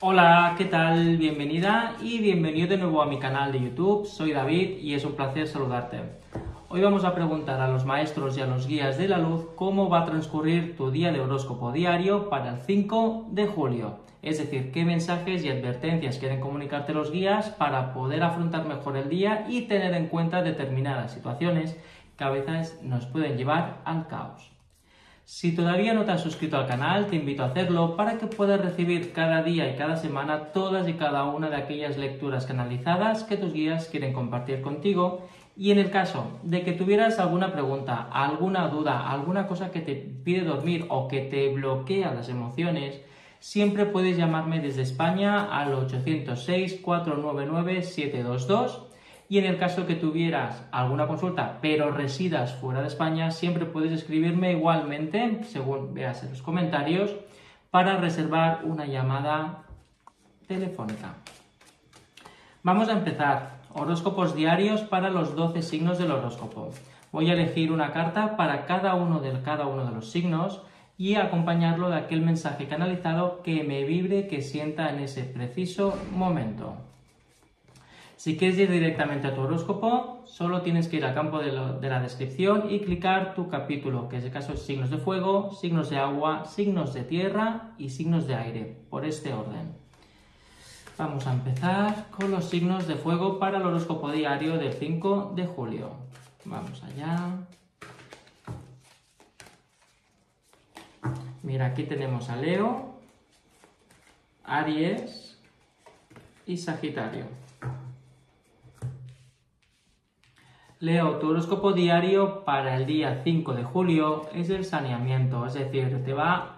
Hola, ¿qué tal? Bienvenida y bienvenido de nuevo a mi canal de YouTube. Soy David y es un placer saludarte. Hoy vamos a preguntar a los maestros y a los guías de la luz cómo va a transcurrir tu día de horóscopo diario para el 5 de julio. Es decir, qué mensajes y advertencias quieren comunicarte los guías para poder afrontar mejor el día y tener en cuenta determinadas situaciones que a veces nos pueden llevar al caos. Si todavía no te has suscrito al canal, te invito a hacerlo para que puedas recibir cada día y cada semana todas y cada una de aquellas lecturas canalizadas que tus guías quieren compartir contigo. Y en el caso de que tuvieras alguna pregunta, alguna duda, alguna cosa que te pide dormir o que te bloquea las emociones, siempre puedes llamarme desde España al 806 499 722 y en el caso que tuvieras alguna consulta, pero residas fuera de España, siempre puedes escribirme igualmente, según veas en los comentarios, para reservar una llamada telefónica. Vamos a empezar. Horóscopos diarios para los 12 signos del horóscopo. Voy a elegir una carta para cada uno de cada uno de los signos y acompañarlo de aquel mensaje canalizado que me vibre, que sienta en ese preciso momento. Si quieres ir directamente a tu horóscopo, solo tienes que ir al campo de, la descripción y clicar tu capítulo, que en este caso es signos de fuego, signos de agua, signos de tierra y signos de aire, por este orden. Vamos a empezar con los signos de fuego para el horóscopo diario del 5 de julio. Vamos allá. Mira, aquí tenemos a Leo, Aries y Sagitario. Leo, tu horóscopo diario para el día 5 de julio es el saneamiento, es decir, te va a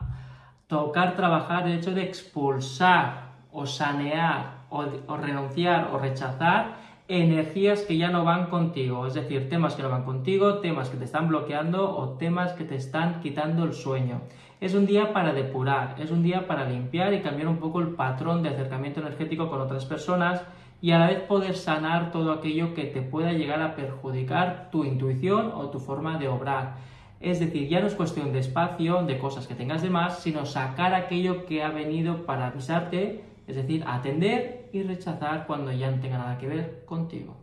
tocar trabajar el hecho de expulsar o sanear o, o, renunciar o rechazar energías que ya no van contigo, es decir, temas que no van contigo, temas que te están bloqueando o temas que te están quitando el sueño. Es un día para depurar, es un día para limpiar y cambiar un poco el patrón de acercamiento energético con otras personas y a la vez poder sanar todo aquello que te pueda llegar a perjudicar tu intuición o tu forma de obrar. Es decir, ya no es cuestión de espacio, de cosas que tengas de más, sino sacar aquello que ha venido para avisarte, es decir, atender y rechazar cuando ya no tenga nada que ver contigo.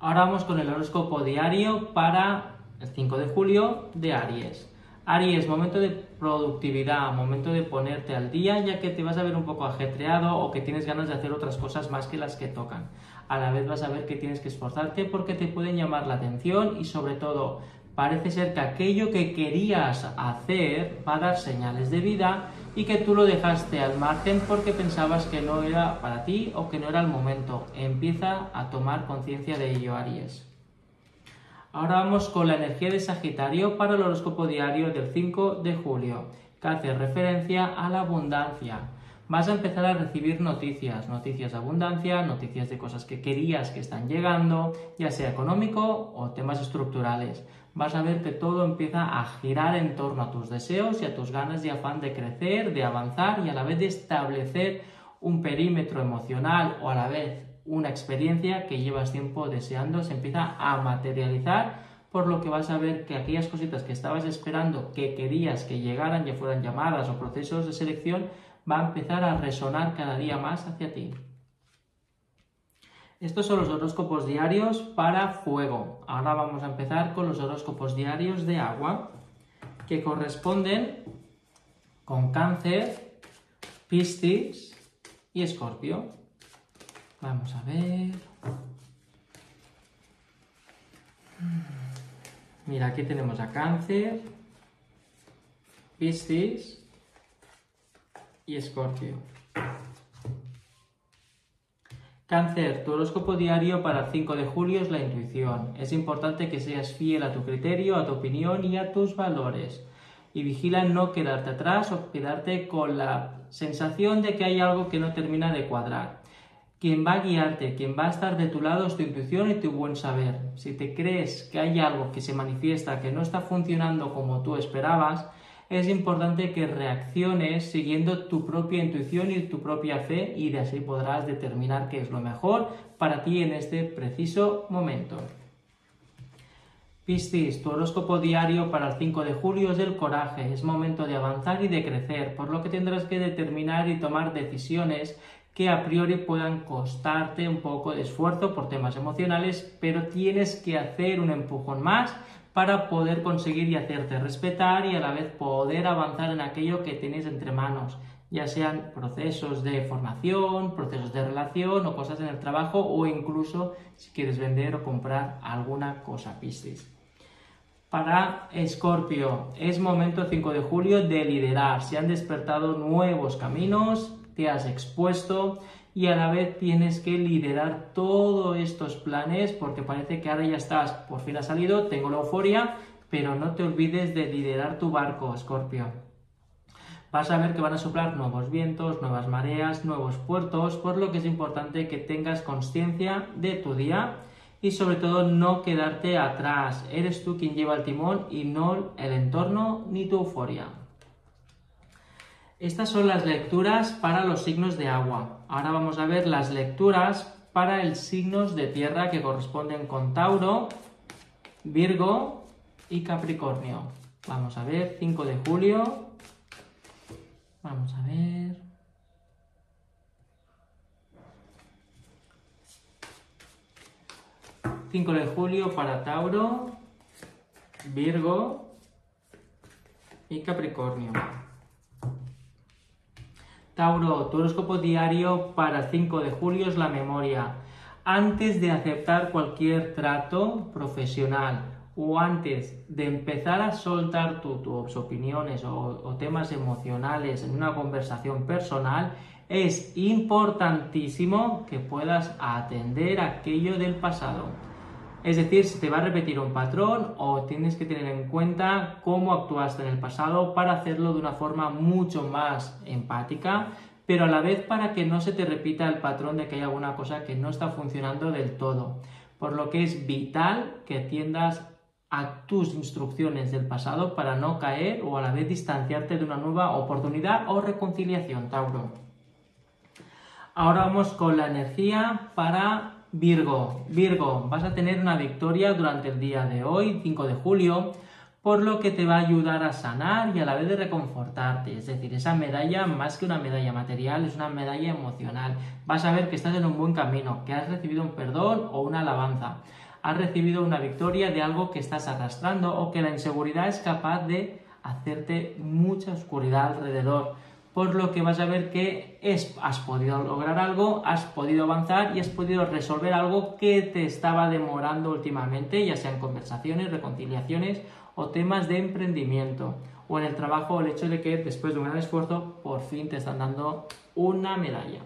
Ahora vamos con el horóscopo diario para el 5 de julio de Aries. Aries, momento de productividad, momento de ponerte al día, ya que te vas a ver un poco ajetreado o que tienes ganas de hacer otras cosas más que las que tocan. A la vez vas a ver que tienes que esforzarte porque te pueden llamar la atención y sobre todo parece ser que aquello que querías hacer va a dar señales de vida y que tú lo dejaste al margen porque pensabas que no era para ti o que no era el momento. Empieza a tomar conciencia de ello, Aries. Ahora vamos con la energía de Sagitario para el horóscopo diario del 5 de julio, que hace referencia a la abundancia. Vas a empezar a recibir noticias, noticias de abundancia, noticias de cosas que querías que están llegando, ya sea económico o temas estructurales. Vas a ver que todo empieza a girar en torno a tus deseos y a tus ganas y afán de crecer, de avanzar y a la vez de establecer un perímetro emocional o a la vez una experiencia que llevas tiempo deseando se empieza a materializar, por lo que vas a ver que aquellas cositas que estabas esperando, que querías que llegaran, ya fueran llamadas o procesos de selección, va a empezar a resonar cada día más hacia ti. Estos son los horóscopos diarios para fuego. Ahora vamos a empezar con los horóscopos diarios de agua, que corresponden con cáncer, piscis y escorpio. Vamos a ver. Mira, aquí tenemos a Cáncer, Piscis y Escorpio. Cáncer, tu horóscopo diario para el 5 de julio es la intuición. Es importante que seas fiel a tu criterio, a tu opinión y a tus valores. Y vigila no quedarte atrás o quedarte con la sensación de que hay algo que no termina de cuadrar. Quien va a guiarte, quien va a estar de tu lado es tu intuición y tu buen saber. Si te crees que hay algo que se manifiesta que no está funcionando como tú esperabas, es importante que reacciones siguiendo tu propia intuición y tu propia fe y de así podrás determinar qué es lo mejor para ti en este preciso momento. Piscis, tu horóscopo diario para el 5 de julio es el coraje, es momento de avanzar y de crecer, por lo que tendrás que determinar y tomar decisiones que a priori puedan costarte un poco de esfuerzo por temas emocionales, pero tienes que hacer un empujón más para poder conseguir y hacerte respetar y a la vez poder avanzar en aquello que tienes entre manos, ya sean procesos de formación, procesos de relación o cosas en el trabajo o incluso si quieres vender o comprar alguna cosa Piscis. Para Escorpio, es momento 5 de julio de liderar. Se han despertado nuevos caminos, te has expuesto y a la vez tienes que liderar todos estos planes porque parece que ahora ya estás, por fin ha salido, tengo la euforia, pero no te olvides de liderar tu barco, Escorpio. Vas a ver que van a soplar nuevos vientos, nuevas mareas, nuevos puertos, por lo que es importante que tengas conciencia de tu día y sobre todo no quedarte atrás. Eres tú quien lleva el timón y no el entorno ni tu euforia. Estas son las lecturas para los signos de agua. Ahora vamos a ver las lecturas para el signos de tierra que corresponden con Tauro, Virgo y Capricornio. Vamos a ver, 5 de julio. Vamos a ver. 5 de julio para Tauro, Virgo y Capricornio. Tauro, tu horóscopo diario para 5 de julio es la memoria. Antes de aceptar cualquier trato profesional o antes de empezar a soltar tus opiniones o, o temas emocionales en una conversación personal, es importantísimo que puedas atender aquello del pasado. Es decir, si te va a repetir un patrón o tienes que tener en cuenta cómo actuaste en el pasado para hacerlo de una forma mucho más empática, pero a la vez para que no se te repita el patrón de que hay alguna cosa que no está funcionando del todo. Por lo que es vital que atiendas a tus instrucciones del pasado para no caer o a la vez distanciarte de una nueva oportunidad o reconciliación, Tauro. Ahora vamos con la energía para Virgo, Virgo, vas a tener una victoria durante el día de hoy, 5 de julio, por lo que te va a ayudar a sanar y a la vez de reconfortarte. Es decir, esa medalla, más que una medalla material, es una medalla emocional. Vas a ver que estás en un buen camino, que has recibido un perdón o una alabanza. Has recibido una victoria de algo que estás arrastrando o que la inseguridad es capaz de hacerte mucha oscuridad alrededor por lo que vas a ver que has podido lograr algo, has podido avanzar y has podido resolver algo que te estaba demorando últimamente, ya sean conversaciones, reconciliaciones o temas de emprendimiento o en el trabajo el hecho de que después de un gran esfuerzo por fin te están dando una medalla.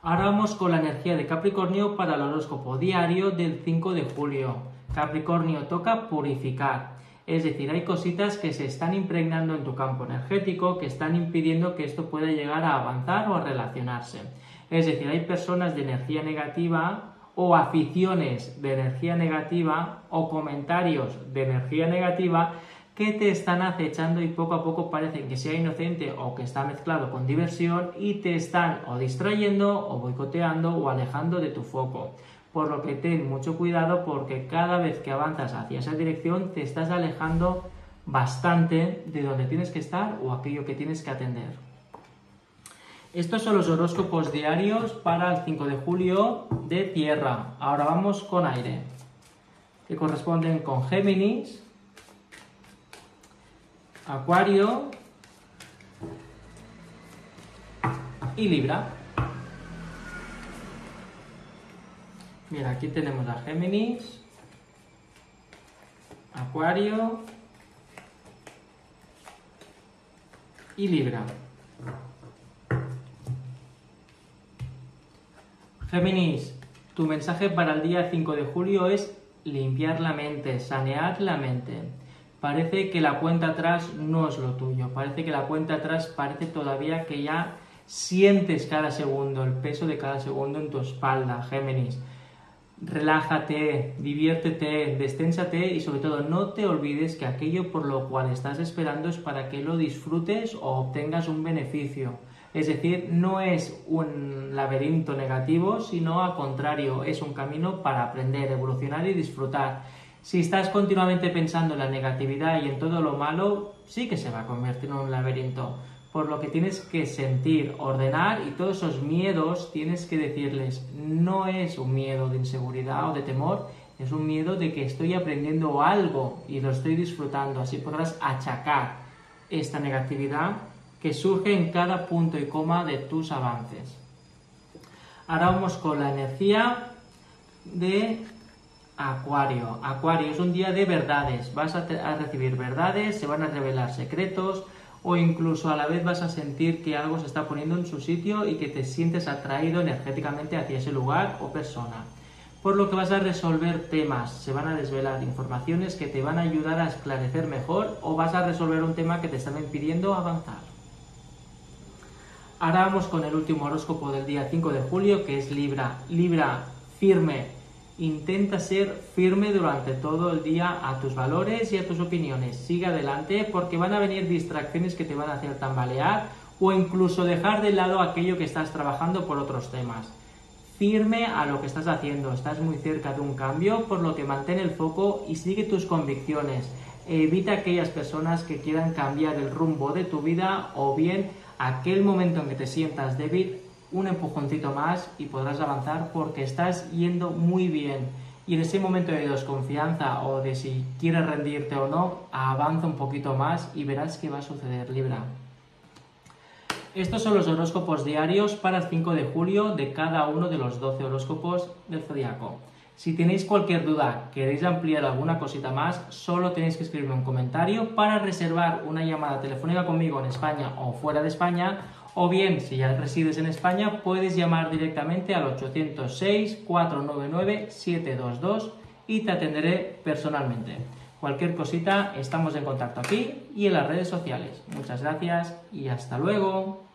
Ahora vamos con la energía de Capricornio para el horóscopo diario del 5 de julio. Capricornio toca purificar. Es decir, hay cositas que se están impregnando en tu campo energético que están impidiendo que esto pueda llegar a avanzar o a relacionarse. Es decir, hay personas de energía negativa o aficiones de energía negativa o comentarios de energía negativa que te están acechando y poco a poco parecen que sea inocente o que está mezclado con diversión y te están o distrayendo o boicoteando o alejando de tu foco por lo que ten mucho cuidado porque cada vez que avanzas hacia esa dirección te estás alejando bastante de donde tienes que estar o aquello que tienes que atender. Estos son los horóscopos diarios para el 5 de julio de tierra. Ahora vamos con aire, que corresponden con Géminis, Acuario y Libra. Mira, aquí tenemos a Géminis, Acuario y Libra. Géminis, tu mensaje para el día 5 de julio es limpiar la mente, sanear la mente. Parece que la cuenta atrás no es lo tuyo, parece que la cuenta atrás parece todavía que ya sientes cada segundo, el peso de cada segundo en tu espalda, Géminis relájate, diviértete, desténsate y sobre todo no te olvides que aquello por lo cual estás esperando es para que lo disfrutes o obtengas un beneficio. Es decir, no es un laberinto negativo, sino al contrario, es un camino para aprender, evolucionar y disfrutar. Si estás continuamente pensando en la negatividad y en todo lo malo, sí que se va a convertir en un laberinto. Por lo que tienes que sentir, ordenar y todos esos miedos tienes que decirles, no es un miedo de inseguridad o de temor, es un miedo de que estoy aprendiendo algo y lo estoy disfrutando. Así podrás achacar esta negatividad que surge en cada punto y coma de tus avances. Ahora vamos con la energía de Acuario. Acuario es un día de verdades. Vas a, a, recibir verdades, se van a revelar secretos o incluso a la vez vas a sentir que algo se está poniendo en su sitio y que te sientes atraído energéticamente hacia ese lugar o persona. Por lo que vas a resolver temas, se van a desvelar informaciones que te van a ayudar a esclarecer mejor o vas a resolver un tema que te estaba impidiendo avanzar. Ahora vamos con el último horóscopo del día 5 de julio, que es Libra. Libra, firme. Intenta ser firme durante todo el día a tus valores y a tus opiniones. Sigue adelante porque van a venir distracciones que te van a hacer tambalear o incluso dejar de lado aquello que estás trabajando por otros temas. Firme a lo que estás haciendo, estás muy cerca de un cambio, por lo que mantén el foco y sigue tus convicciones. Evita aquellas personas que quieran cambiar el rumbo de tu vida o bien aquel momento en que te sientas débil, un empujoncito más y podrás avanzar porque estás yendo muy bien. Y en ese momento de desconfianza o de si quieres rendirte o no, avanza un poquito más y verás qué va a suceder, Libra. Estos son los horóscopos diarios para el 5 de julio de cada uno de los 12 horóscopos del zodiaco. Si tenéis cualquier duda, queréis ampliar alguna cosita más, solo tenéis que escribirme un comentario para reservar una llamada telefónica conmigo en España o fuera de España, o bien, si ya resides en España, puedes llamar directamente al 806-499-722 y te atenderé personalmente. Cualquier cosita, estamos en contacto aquí y en las redes sociales. Muchas gracias y hasta luego.